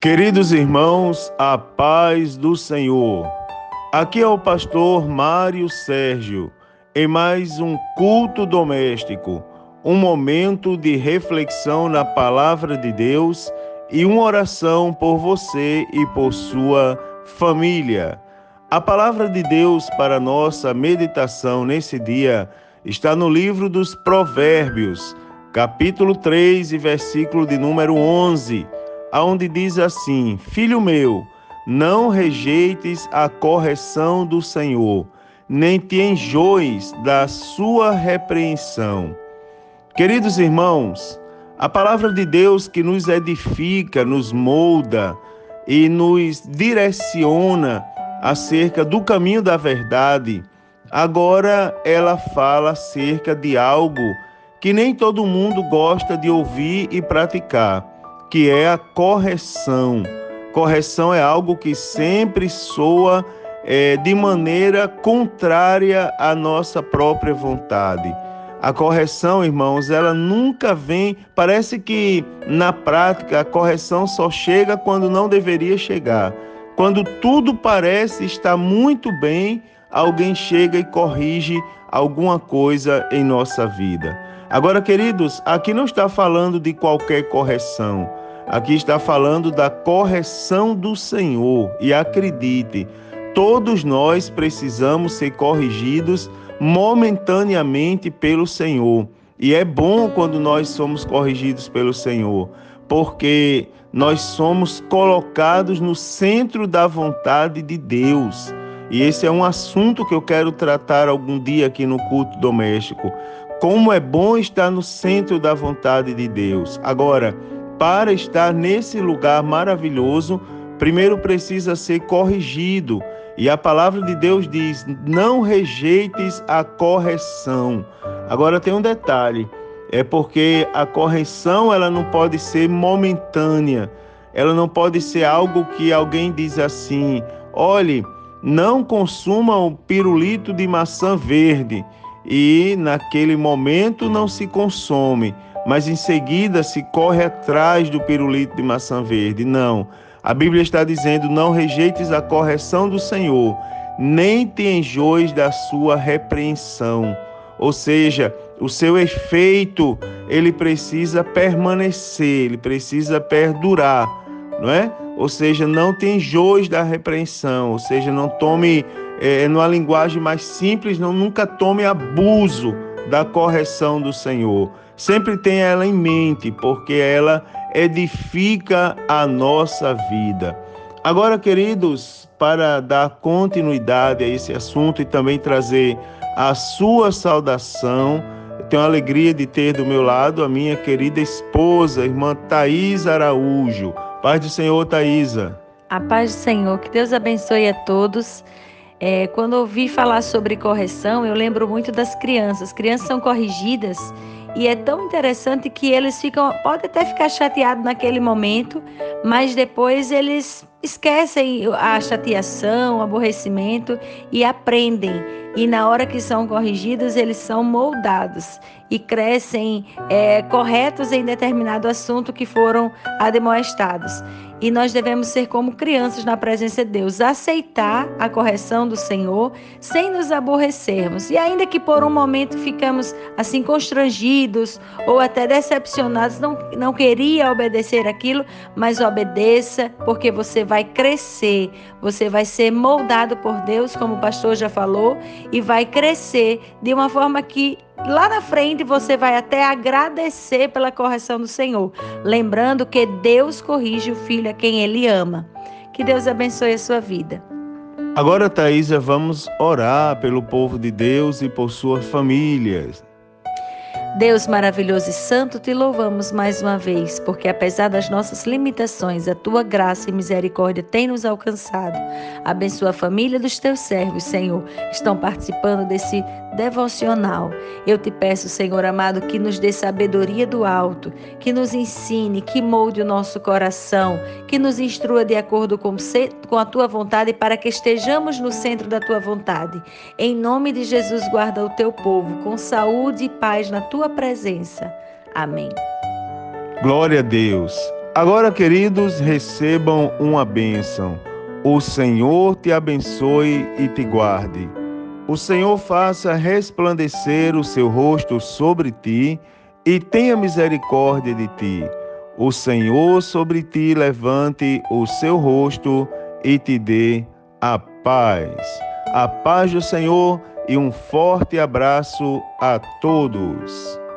Queridos irmãos, a paz do Senhor. Aqui é o pastor Mário Sérgio, em mais um culto doméstico, um momento de reflexão na palavra de Deus e uma oração por você e por sua família. A palavra de Deus para nossa meditação nesse dia está no livro dos Provérbios, capítulo 3 e versículo de número 11 aonde diz assim: Filho meu, não rejeites a correção do Senhor, nem te enjoes da sua repreensão. Queridos irmãos, a palavra de Deus que nos edifica, nos molda e nos direciona acerca do caminho da verdade, agora ela fala acerca de algo que nem todo mundo gosta de ouvir e praticar que é a correção. Correção é algo que sempre soa é, de maneira contrária à nossa própria vontade. A correção, irmãos, ela nunca vem. Parece que na prática a correção só chega quando não deveria chegar. Quando tudo parece estar muito bem, alguém chega e corrige alguma coisa em nossa vida. Agora, queridos, aqui não está falando de qualquer correção. Aqui está falando da correção do Senhor. E acredite, todos nós precisamos ser corrigidos momentaneamente pelo Senhor. E é bom quando nós somos corrigidos pelo Senhor, porque nós somos colocados no centro da vontade de Deus. E esse é um assunto que eu quero tratar algum dia aqui no culto doméstico. Como é bom estar no centro da vontade de Deus. Agora, para estar nesse lugar maravilhoso, primeiro precisa ser corrigido. E a palavra de Deus diz: não rejeites a correção. Agora tem um detalhe, é porque a correção ela não pode ser momentânea. Ela não pode ser algo que alguém diz assim: olhe, não consuma o pirulito de maçã verde e naquele momento não se consome mas em seguida se corre atrás do pirulito de maçã verde. Não. A Bíblia está dizendo: não rejeites a correção do Senhor, nem te enjoes da sua repreensão. Ou seja, o seu efeito, ele precisa permanecer, ele precisa perdurar, não é? Ou seja, não te enjoes da repreensão, ou seja, não tome, é, numa linguagem mais simples, não nunca tome abuso da correção do Senhor. Sempre tenha ela em mente, porque ela edifica a nossa vida. Agora, queridos, para dar continuidade a esse assunto e também trazer a sua saudação, tenho a alegria de ter do meu lado a minha querida esposa, irmã Thais Araújo. Paz do Senhor, Thaisa. A paz do Senhor, que Deus abençoe a todos. É, quando ouvi falar sobre correção, eu lembro muito das crianças. As crianças são corrigidas e é tão interessante que eles ficam, pode até ficar chateado naquele momento, mas depois eles esquecem a chateação, o aborrecimento e aprendem. E na hora que são corrigidos, eles são moldados e crescem é, corretos em determinado assunto que foram admoestados. E nós devemos ser como crianças na presença de Deus, aceitar a correção do Senhor sem nos aborrecermos. E ainda que por um momento ficamos assim constrangidos ou até decepcionados, não, não queria obedecer aquilo, mas obedeça, porque você vai crescer, você vai ser moldado por Deus, como o pastor já falou, e vai crescer de uma forma que lá na frente você vai até agradecer pela correção do Senhor, lembrando que Deus corrige o filho a quem ele ama. Que Deus abençoe a sua vida. Agora, Thaisa, vamos orar pelo povo de Deus e por suas famílias. Deus maravilhoso e santo, te louvamos mais uma vez, porque apesar das nossas limitações, a tua graça e misericórdia têm nos alcançado. Abençoa a família dos teus servos, Senhor, que estão participando desse devocional. Eu te peço, Senhor amado, que nos dê sabedoria do alto, que nos ensine, que molde o nosso coração, que nos instrua de acordo com, com a tua vontade para que estejamos no centro da tua vontade. Em nome de Jesus, guarda o teu povo com saúde e paz na tua presença. Amém. Glória a Deus. Agora, queridos, recebam uma bênção. O Senhor te abençoe e te guarde. O Senhor faça resplandecer o seu rosto sobre ti e tenha misericórdia de ti. O Senhor sobre ti levante o seu rosto e te dê a paz. A paz do Senhor e um forte abraço a todos.